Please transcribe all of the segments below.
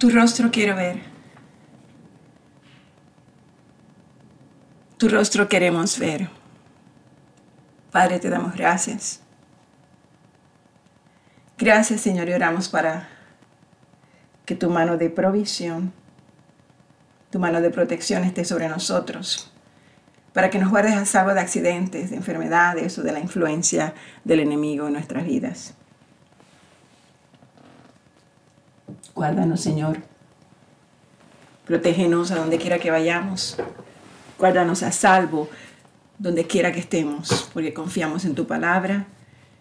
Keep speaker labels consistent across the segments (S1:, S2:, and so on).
S1: Tu rostro quiero ver. Tu rostro queremos ver. Padre, te damos gracias. Gracias, Señor, y oramos para que tu mano de provisión, tu mano de protección esté sobre nosotros, para que nos guardes a salvo de accidentes, de enfermedades o de la influencia del enemigo en nuestras vidas. Guárdanos, Señor. Protégenos a donde quiera que vayamos. Guárdanos a salvo donde quiera que estemos, porque confiamos en tu palabra,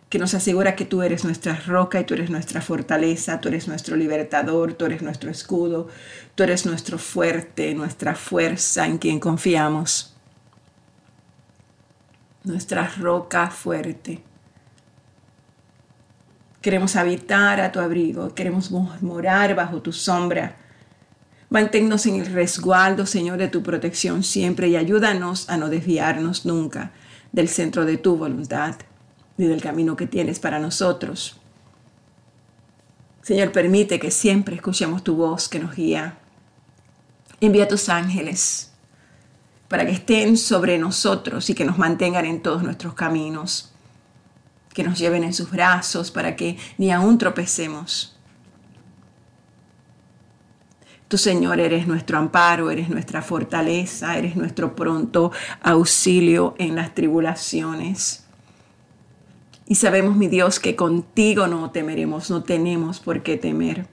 S1: que nos asegura que tú eres nuestra roca y tú eres nuestra fortaleza, tú eres nuestro libertador, tú eres nuestro escudo, tú eres nuestro fuerte, nuestra fuerza en quien confiamos. Nuestra roca fuerte. Queremos habitar a tu abrigo, queremos morar bajo tu sombra. Manténnos en el resguardo, Señor, de tu protección siempre y ayúdanos a no desviarnos nunca del centro de tu voluntad ni del camino que tienes para nosotros. Señor, permite que siempre escuchemos tu voz que nos guía. Envía tus ángeles para que estén sobre nosotros y que nos mantengan en todos nuestros caminos que nos lleven en sus brazos para que ni aún tropecemos. Tu Señor eres nuestro amparo, eres nuestra fortaleza, eres nuestro pronto auxilio en las tribulaciones. Y sabemos, mi Dios, que contigo no temeremos, no tenemos por qué temer.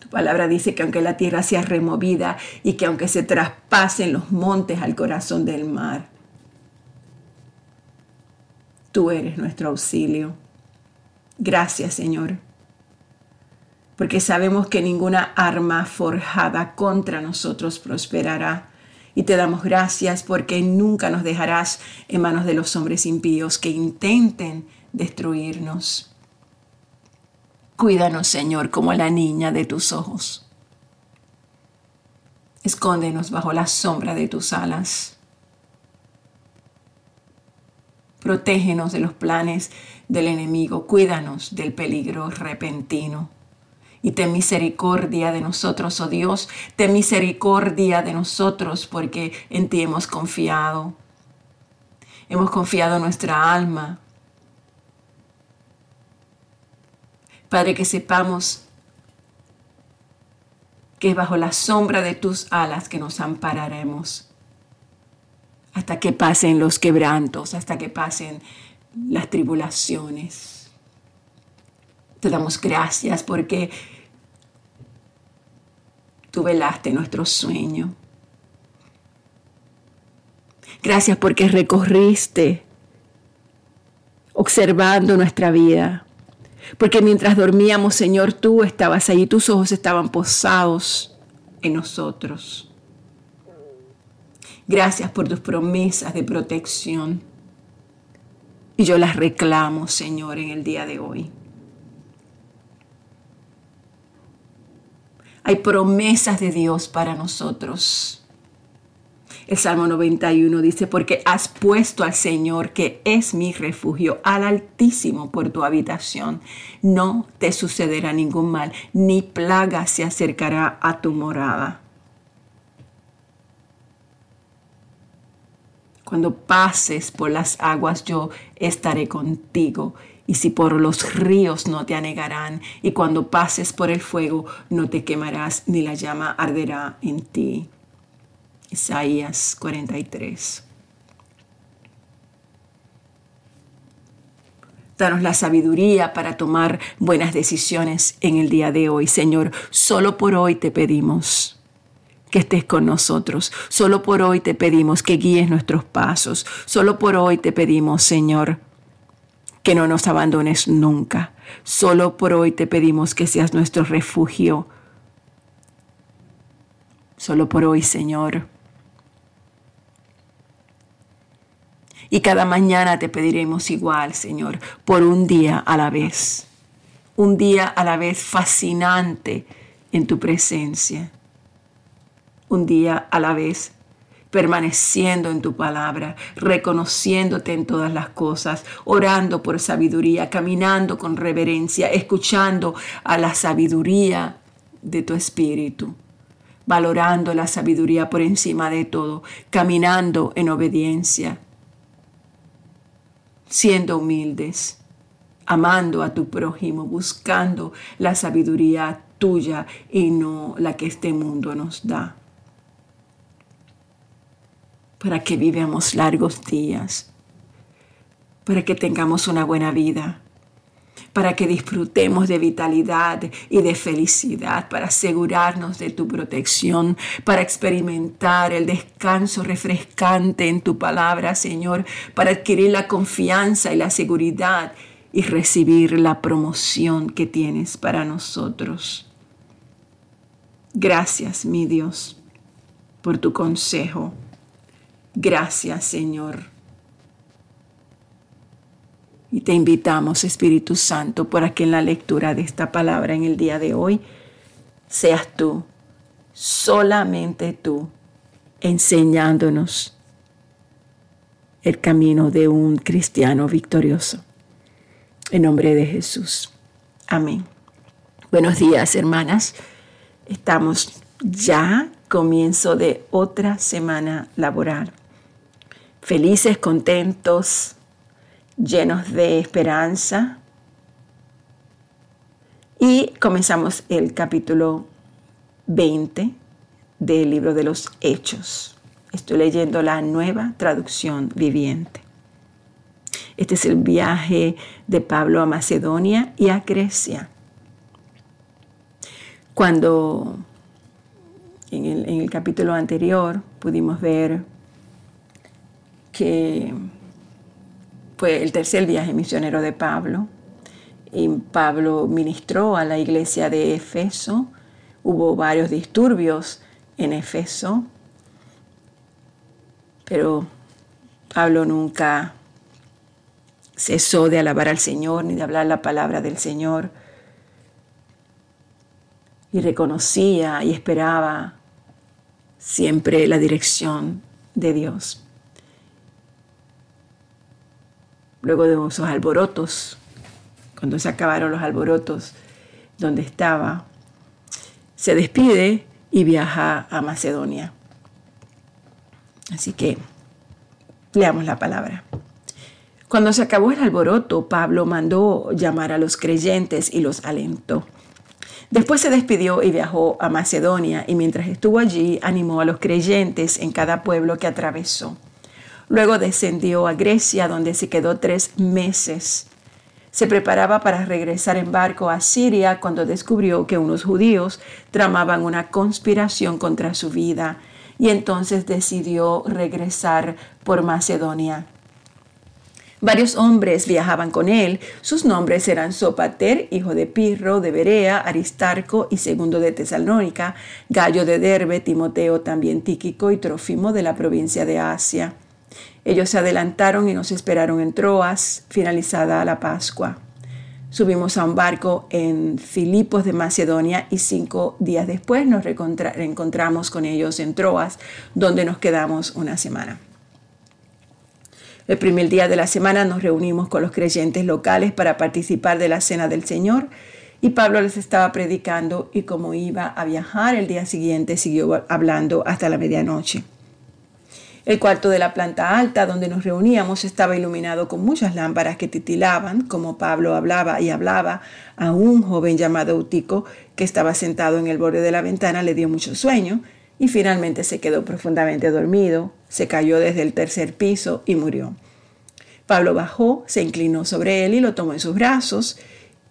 S1: Tu palabra dice que aunque la tierra sea removida y que aunque se traspasen los montes al corazón del mar, Tú eres nuestro auxilio. Gracias, Señor, porque sabemos que ninguna arma forjada contra nosotros prosperará. Y te damos gracias porque nunca nos dejarás en manos de los hombres impíos que intenten destruirnos. Cuídanos, Señor, como la niña de tus ojos. Escóndenos bajo la sombra de tus alas. Protégenos de los planes del enemigo, cuídanos del peligro repentino. Y ten misericordia de nosotros, oh Dios, ten misericordia de nosotros porque en ti hemos confiado. Hemos confiado nuestra alma. Padre, que sepamos que es bajo la sombra de tus alas que nos ampararemos hasta que pasen los quebrantos, hasta que pasen las tribulaciones. Te damos gracias porque tú velaste nuestro sueño. Gracias porque recorriste observando nuestra vida. Porque mientras dormíamos, Señor, tú estabas allí, tus ojos estaban posados en nosotros. Gracias por tus promesas de protección. Y yo las reclamo, Señor, en el día de hoy. Hay promesas de Dios para nosotros. El Salmo 91 dice, porque has puesto al Señor, que es mi refugio, al Altísimo por tu habitación. No te sucederá ningún mal, ni plaga se acercará a tu morada. Cuando pases por las aguas yo estaré contigo. Y si por los ríos no te anegarán, y cuando pases por el fuego no te quemarás, ni la llama arderá en ti. Isaías 43. Danos la sabiduría para tomar buenas decisiones en el día de hoy, Señor. Solo por hoy te pedimos que estés con nosotros. Solo por hoy te pedimos que guíes nuestros pasos. Solo por hoy te pedimos, Señor, que no nos abandones nunca. Solo por hoy te pedimos que seas nuestro refugio. Solo por hoy, Señor. Y cada mañana te pediremos igual, Señor, por un día a la vez. Un día a la vez fascinante en tu presencia un día a la vez permaneciendo en tu palabra, reconociéndote en todas las cosas, orando por sabiduría, caminando con reverencia, escuchando a la sabiduría de tu espíritu, valorando la sabiduría por encima de todo, caminando en obediencia, siendo humildes, amando a tu prójimo, buscando la sabiduría tuya y no la que este mundo nos da para que vivamos largos días, para que tengamos una buena vida, para que disfrutemos de vitalidad y de felicidad, para asegurarnos de tu protección, para experimentar el descanso refrescante en tu palabra, Señor, para adquirir la confianza y la seguridad y recibir la promoción que tienes para nosotros. Gracias, mi Dios, por tu consejo Gracias, Señor. Y te invitamos, Espíritu Santo, para que en la lectura de esta palabra en el día de hoy seas tú, solamente tú, enseñándonos el camino de un cristiano victorioso. En nombre de Jesús. Amén. Buenos días, hermanas. Estamos ya comienzo de otra semana laboral felices, contentos, llenos de esperanza. Y comenzamos el capítulo 20 del libro de los Hechos. Estoy leyendo la nueva traducción viviente. Este es el viaje de Pablo a Macedonia y a Grecia. Cuando en el, en el capítulo anterior pudimos ver que fue el tercer viaje misionero de Pablo. Y Pablo ministró a la iglesia de Efeso. Hubo varios disturbios en Efeso, pero Pablo nunca cesó de alabar al Señor ni de hablar la palabra del Señor. Y reconocía y esperaba siempre la dirección de Dios. Luego de esos alborotos, cuando se acabaron los alborotos donde estaba, se despide y viaja a Macedonia. Así que leamos la palabra. Cuando se acabó el alboroto, Pablo mandó llamar a los creyentes y los alentó. Después se despidió y viajó a Macedonia y mientras estuvo allí animó a los creyentes en cada pueblo que atravesó. Luego descendió a Grecia, donde se quedó tres meses. Se preparaba para regresar en barco a Siria cuando descubrió que unos judíos tramaban una conspiración contra su vida y entonces decidió regresar por Macedonia. Varios hombres viajaban con él. Sus nombres eran Sopater, hijo de Pirro, de Berea, Aristarco y segundo de Tesalónica, Gallo de Derbe, Timoteo también Tíquico y Trofimo de la provincia de Asia. Ellos se adelantaron y nos esperaron en Troas, finalizada la Pascua. Subimos a un barco en Filipos de Macedonia y cinco días después nos reencontramos con ellos en Troas, donde nos quedamos una semana. El primer día de la semana nos reunimos con los creyentes locales para participar de la Cena del Señor y Pablo les estaba predicando y como iba a viajar el día siguiente siguió hablando hasta la medianoche. El cuarto de la planta alta donde nos reuníamos estaba iluminado con muchas lámparas que titilaban, como Pablo hablaba y hablaba a un joven llamado Eutico que estaba sentado en el borde de la ventana, le dio mucho sueño y finalmente se quedó profundamente dormido, se cayó desde el tercer piso y murió. Pablo bajó, se inclinó sobre él y lo tomó en sus brazos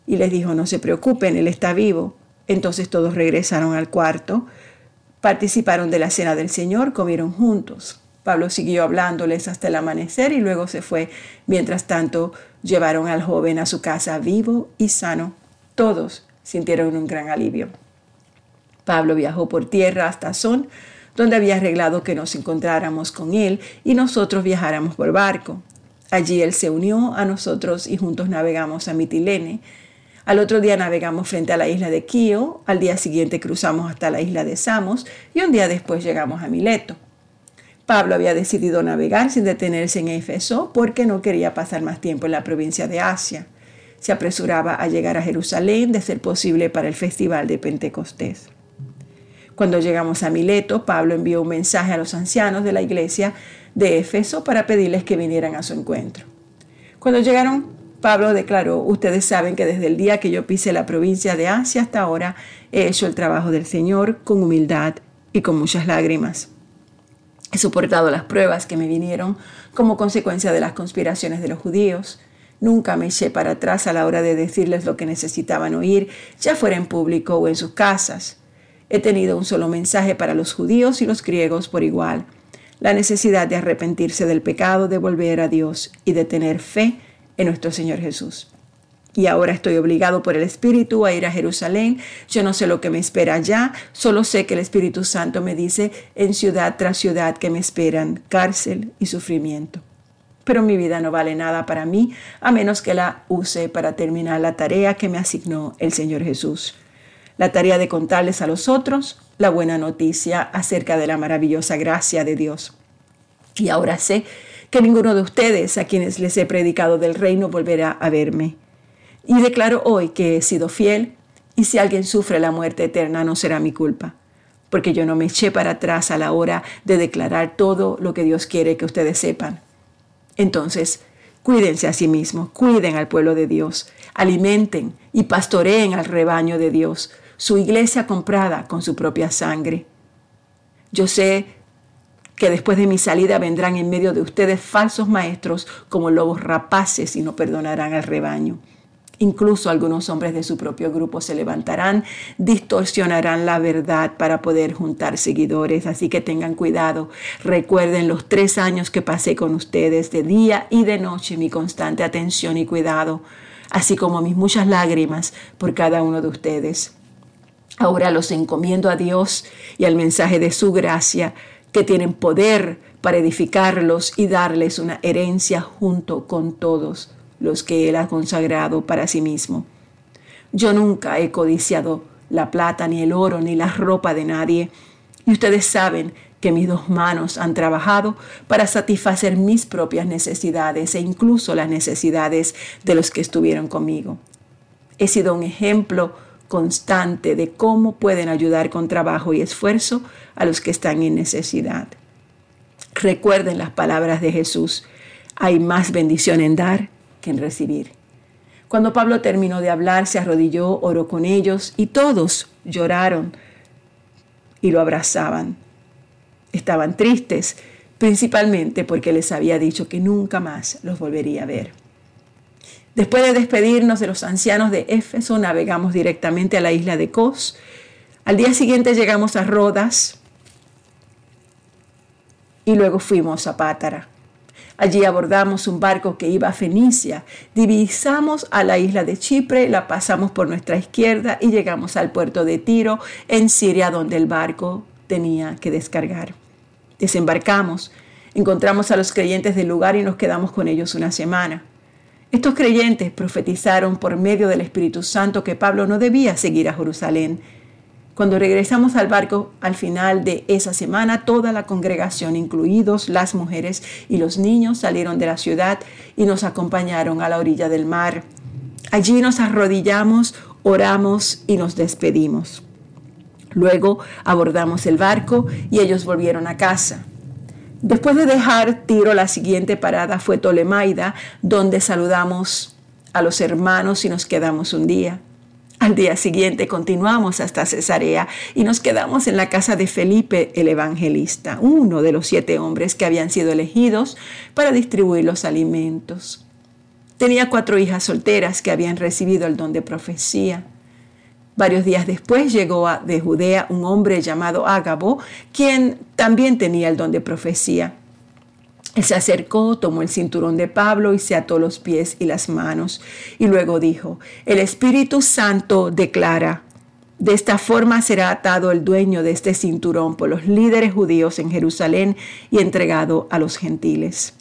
S1: y les dijo, no se preocupen, él está vivo. Entonces todos regresaron al cuarto, participaron de la cena del Señor, comieron juntos. Pablo siguió hablándoles hasta el amanecer y luego se fue. Mientras tanto, llevaron al joven a su casa vivo y sano. Todos sintieron un gran alivio. Pablo viajó por tierra hasta Son, donde había arreglado que nos encontráramos con él y nosotros viajáramos por barco. Allí él se unió a nosotros y juntos navegamos a Mitilene. Al otro día navegamos frente a la isla de Quío, al día siguiente cruzamos hasta la isla de Samos y un día después llegamos a Mileto. Pablo había decidido navegar sin detenerse en Éfeso porque no quería pasar más tiempo en la provincia de Asia. Se apresuraba a llegar a Jerusalén de ser posible para el festival de Pentecostés. Cuando llegamos a Mileto, Pablo envió un mensaje a los ancianos de la iglesia de Éfeso para pedirles que vinieran a su encuentro. Cuando llegaron, Pablo declaró, ustedes saben que desde el día que yo pise la provincia de Asia hasta ahora he hecho el trabajo del Señor con humildad y con muchas lágrimas. He soportado las pruebas que me vinieron como consecuencia de las conspiraciones de los judíos. Nunca me eché para atrás a la hora de decirles lo que necesitaban oír, ya fuera en público o en sus casas. He tenido un solo mensaje para los judíos y los griegos por igual, la necesidad de arrepentirse del pecado, de volver a Dios y de tener fe en nuestro Señor Jesús. Y ahora estoy obligado por el Espíritu a ir a Jerusalén. Yo no sé lo que me espera allá, solo sé que el Espíritu Santo me dice en ciudad tras ciudad que me esperan cárcel y sufrimiento. Pero mi vida no vale nada para mí a menos que la use para terminar la tarea que me asignó el Señor Jesús la tarea de contarles a los otros la buena noticia acerca de la maravillosa gracia de Dios. Y ahora sé que ninguno de ustedes a quienes les he predicado del reino volverá a verme. Y declaro hoy que he sido fiel y si alguien sufre la muerte eterna no será mi culpa, porque yo no me eché para atrás a la hora de declarar todo lo que Dios quiere que ustedes sepan. Entonces, cuídense a sí mismos, cuiden al pueblo de Dios, alimenten y pastoreen al rebaño de Dios, su iglesia comprada con su propia sangre. Yo sé que después de mi salida vendrán en medio de ustedes falsos maestros como lobos rapaces y no perdonarán al rebaño. Incluso algunos hombres de su propio grupo se levantarán, distorsionarán la verdad para poder juntar seguidores. Así que tengan cuidado. Recuerden los tres años que pasé con ustedes de día y de noche, mi constante atención y cuidado, así como mis muchas lágrimas por cada uno de ustedes. Ahora los encomiendo a Dios y al mensaje de su gracia, que tienen poder para edificarlos y darles una herencia junto con todos los que Él ha consagrado para sí mismo. Yo nunca he codiciado la plata, ni el oro, ni la ropa de nadie, y ustedes saben que mis dos manos han trabajado para satisfacer mis propias necesidades e incluso las necesidades de los que estuvieron conmigo. He sido un ejemplo constante de cómo pueden ayudar con trabajo y esfuerzo a los que están en necesidad. Recuerden las palabras de Jesús, hay más bendición en dar que en recibir. Cuando Pablo terminó de hablar, se arrodilló, oró con ellos y todos lloraron y lo abrazaban. Estaban tristes, principalmente porque les había dicho que nunca más los volvería a ver. Después de despedirnos de los ancianos de Éfeso, navegamos directamente a la isla de Cos. Al día siguiente llegamos a Rodas y luego fuimos a Pátara. Allí abordamos un barco que iba a Fenicia, divisamos a la isla de Chipre, la pasamos por nuestra izquierda y llegamos al puerto de Tiro, en Siria, donde el barco tenía que descargar. Desembarcamos, encontramos a los creyentes del lugar y nos quedamos con ellos una semana. Estos creyentes profetizaron por medio del Espíritu Santo que Pablo no debía seguir a Jerusalén. Cuando regresamos al barco al final de esa semana, toda la congregación, incluidos las mujeres y los niños, salieron de la ciudad y nos acompañaron a la orilla del mar. Allí nos arrodillamos, oramos y nos despedimos. Luego abordamos el barco y ellos volvieron a casa. Después de dejar Tiro, la siguiente parada fue Tolemaida, donde saludamos a los hermanos y nos quedamos un día. Al día siguiente continuamos hasta Cesarea y nos quedamos en la casa de Felipe el Evangelista, uno de los siete hombres que habían sido elegidos para distribuir los alimentos. Tenía cuatro hijas solteras que habían recibido el don de profecía. Varios días después llegó de Judea un hombre llamado Ágabo, quien también tenía el don de profecía. Él se acercó, tomó el cinturón de Pablo y se ató los pies y las manos. Y luego dijo, el Espíritu Santo declara, de esta forma será atado el dueño de este cinturón por los líderes judíos en Jerusalén y entregado a los gentiles.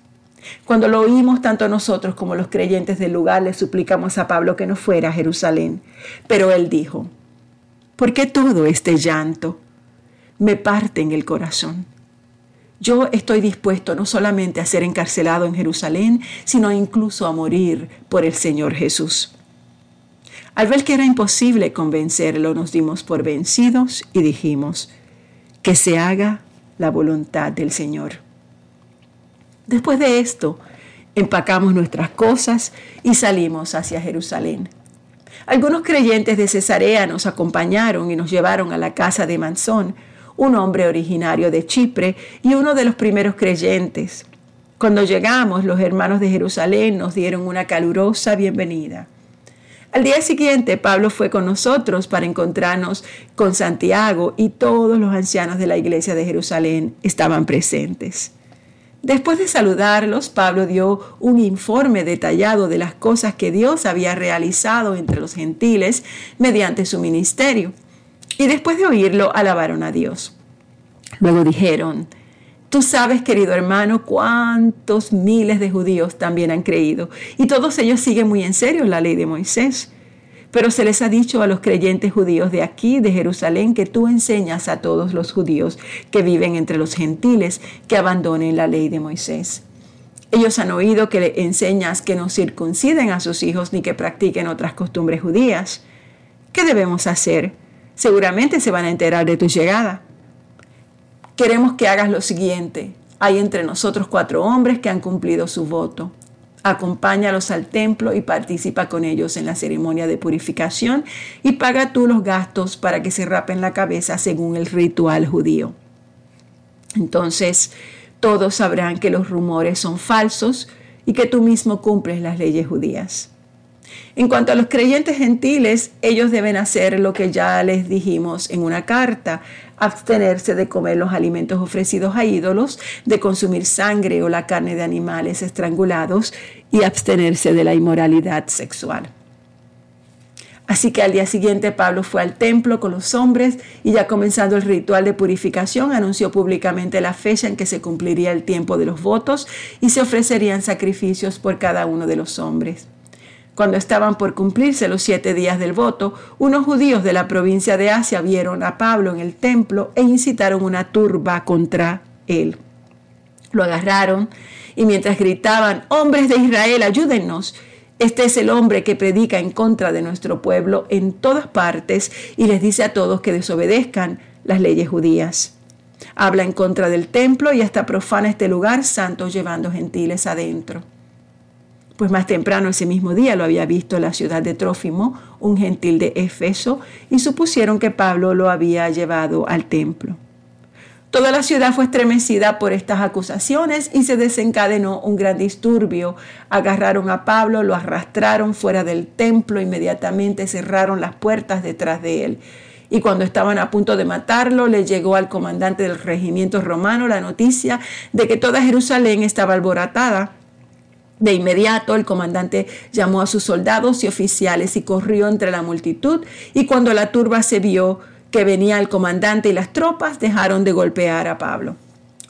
S1: Cuando lo oímos, tanto nosotros como los creyentes del lugar le suplicamos a Pablo que no fuera a Jerusalén. Pero él dijo, ¿por qué todo este llanto? Me parte en el corazón. Yo estoy dispuesto no solamente a ser encarcelado en Jerusalén, sino incluso a morir por el Señor Jesús. Al ver que era imposible convencerlo, nos dimos por vencidos y dijimos, que se haga la voluntad del Señor. Después de esto, empacamos nuestras cosas y salimos hacia Jerusalén. Algunos creyentes de Cesarea nos acompañaron y nos llevaron a la casa de Mansón, un hombre originario de Chipre y uno de los primeros creyentes. Cuando llegamos, los hermanos de Jerusalén nos dieron una calurosa bienvenida. Al día siguiente, Pablo fue con nosotros para encontrarnos con Santiago y todos los ancianos de la iglesia de Jerusalén estaban presentes. Después de saludarlos, Pablo dio un informe detallado de las cosas que Dios había realizado entre los gentiles mediante su ministerio. Y después de oírlo, alabaron a Dios. Luego dijeron, Tú sabes, querido hermano, cuántos miles de judíos también han creído, y todos ellos siguen muy en serio la ley de Moisés. Pero se les ha dicho a los creyentes judíos de aquí, de Jerusalén, que tú enseñas a todos los judíos que viven entre los gentiles que abandonen la ley de Moisés. Ellos han oído que le enseñas que no circunciden a sus hijos ni que practiquen otras costumbres judías. ¿Qué debemos hacer? Seguramente se van a enterar de tu llegada queremos que hagas lo siguiente. Hay entre nosotros cuatro hombres que han cumplido su voto. Acompáñalos al templo y participa con ellos en la ceremonia de purificación y paga tú los gastos para que se rapen la cabeza según el ritual judío. Entonces todos sabrán que los rumores son falsos y que tú mismo cumples las leyes judías. En cuanto a los creyentes gentiles, ellos deben hacer lo que ya les dijimos en una carta, abstenerse de comer los alimentos ofrecidos a ídolos, de consumir sangre o la carne de animales estrangulados y abstenerse de la inmoralidad sexual. Así que al día siguiente Pablo fue al templo con los hombres y ya comenzando el ritual de purificación anunció públicamente la fecha en que se cumpliría el tiempo de los votos y se ofrecerían sacrificios por cada uno de los hombres. Cuando estaban por cumplirse los siete días del voto, unos judíos de la provincia de Asia vieron a Pablo en el templo e incitaron una turba contra él. Lo agarraron y mientras gritaban, hombres de Israel, ayúdennos, este es el hombre que predica en contra de nuestro pueblo en todas partes y les dice a todos que desobedezcan las leyes judías. Habla en contra del templo y hasta profana este lugar santo llevando gentiles adentro pues más temprano ese mismo día lo había visto en la ciudad de Trófimo, un gentil de Efeso, y supusieron que Pablo lo había llevado al templo. Toda la ciudad fue estremecida por estas acusaciones y se desencadenó un gran disturbio. Agarraron a Pablo, lo arrastraron fuera del templo, inmediatamente cerraron las puertas detrás de él. Y cuando estaban a punto de matarlo, le llegó al comandante del regimiento romano la noticia de que toda Jerusalén estaba alborotada de inmediato el comandante llamó a sus soldados y oficiales y corrió entre la multitud y cuando la turba se vio que venía el comandante y las tropas dejaron de golpear a Pablo.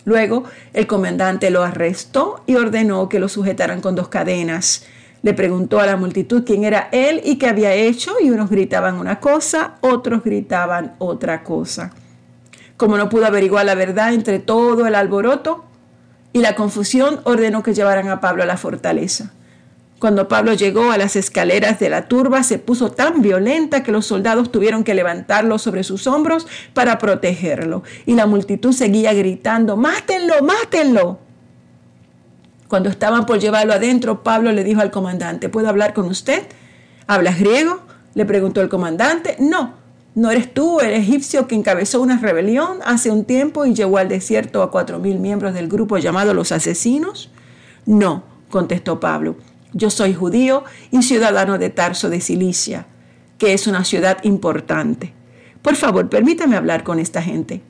S1: Luego el comandante lo arrestó y ordenó que lo sujetaran con dos cadenas. Le preguntó a la multitud quién era él y qué había hecho y unos gritaban una cosa, otros gritaban otra cosa. Como no pudo averiguar la verdad entre todo el alboroto, y la confusión ordenó que llevaran a Pablo a la fortaleza. Cuando Pablo llegó a las escaleras de la turba, se puso tan violenta que los soldados tuvieron que levantarlo sobre sus hombros para protegerlo. Y la multitud seguía gritando, mátenlo, mátenlo. Cuando estaban por llevarlo adentro, Pablo le dijo al comandante, ¿puedo hablar con usted? ¿Hablas griego? Le preguntó el comandante. No, ¿No eres tú el egipcio que encabezó una rebelión hace un tiempo y llevó al desierto a cuatro mil miembros del grupo llamado los asesinos? No, contestó Pablo. Yo soy judío y ciudadano de Tarso de Cilicia, que es una ciudad importante. Por favor, permítame hablar con esta gente.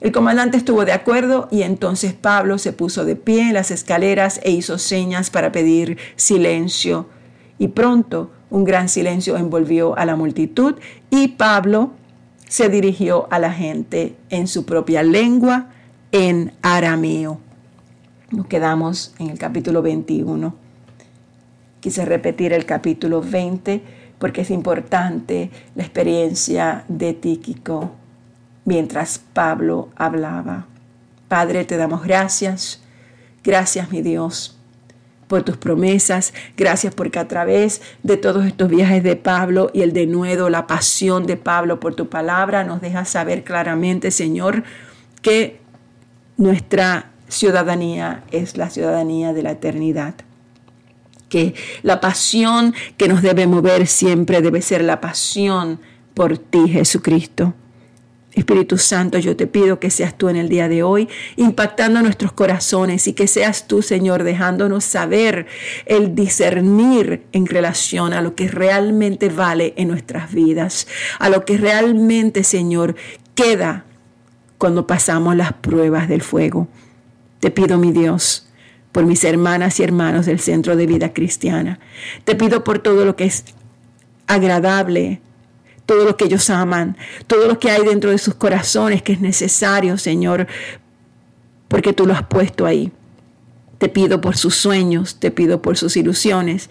S1: El comandante estuvo de acuerdo y entonces Pablo se puso de pie en las escaleras e hizo señas para pedir silencio. Y pronto un gran silencio envolvió a la multitud y Pablo se dirigió a la gente en su propia lengua, en arameo. Nos quedamos en el capítulo 21. Quise repetir el capítulo 20 porque es importante la experiencia de Tíquico mientras Pablo hablaba. Padre, te damos gracias. Gracias, mi Dios, por tus promesas. Gracias porque a través de todos estos viajes de Pablo y el denuedo, la pasión de Pablo por tu palabra, nos dejas saber claramente, Señor, que nuestra ciudadanía es la ciudadanía de la eternidad. Que la pasión que nos debe mover siempre debe ser la pasión por ti, Jesucristo. Espíritu Santo, yo te pido que seas tú en el día de hoy impactando nuestros corazones y que seas tú, Señor, dejándonos saber el discernir en relación a lo que realmente vale en nuestras vidas, a lo que realmente, Señor, queda cuando pasamos las pruebas del fuego. Te pido, mi Dios, por mis hermanas y hermanos del Centro de Vida Cristiana. Te pido por todo lo que es agradable, todo lo que ellos aman, todo lo que hay dentro de sus corazones que es necesario, Señor, porque tú lo has puesto ahí. Te pido por sus sueños, te pido por sus ilusiones,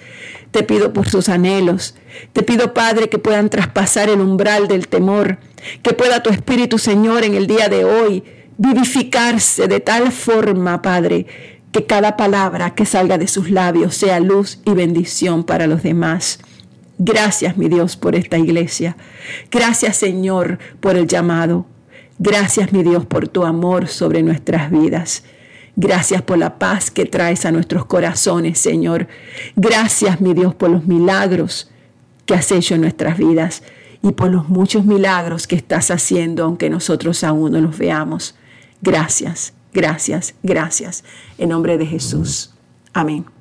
S1: te pido por sus anhelos. Te pido, Padre, que puedan traspasar el umbral del temor, que pueda tu Espíritu, Señor, en el día de hoy vivificarse de tal forma, Padre, que cada palabra que salga de sus labios sea luz y bendición para los demás. Gracias, mi Dios, por esta iglesia. Gracias, Señor, por el llamado. Gracias, mi Dios, por tu amor sobre nuestras vidas. Gracias por la paz que traes a nuestros corazones, Señor. Gracias, mi Dios, por los milagros que has hecho en nuestras vidas y por los muchos milagros que estás haciendo, aunque nosotros aún no los veamos. Gracias, gracias, gracias. En nombre de Jesús. Amén.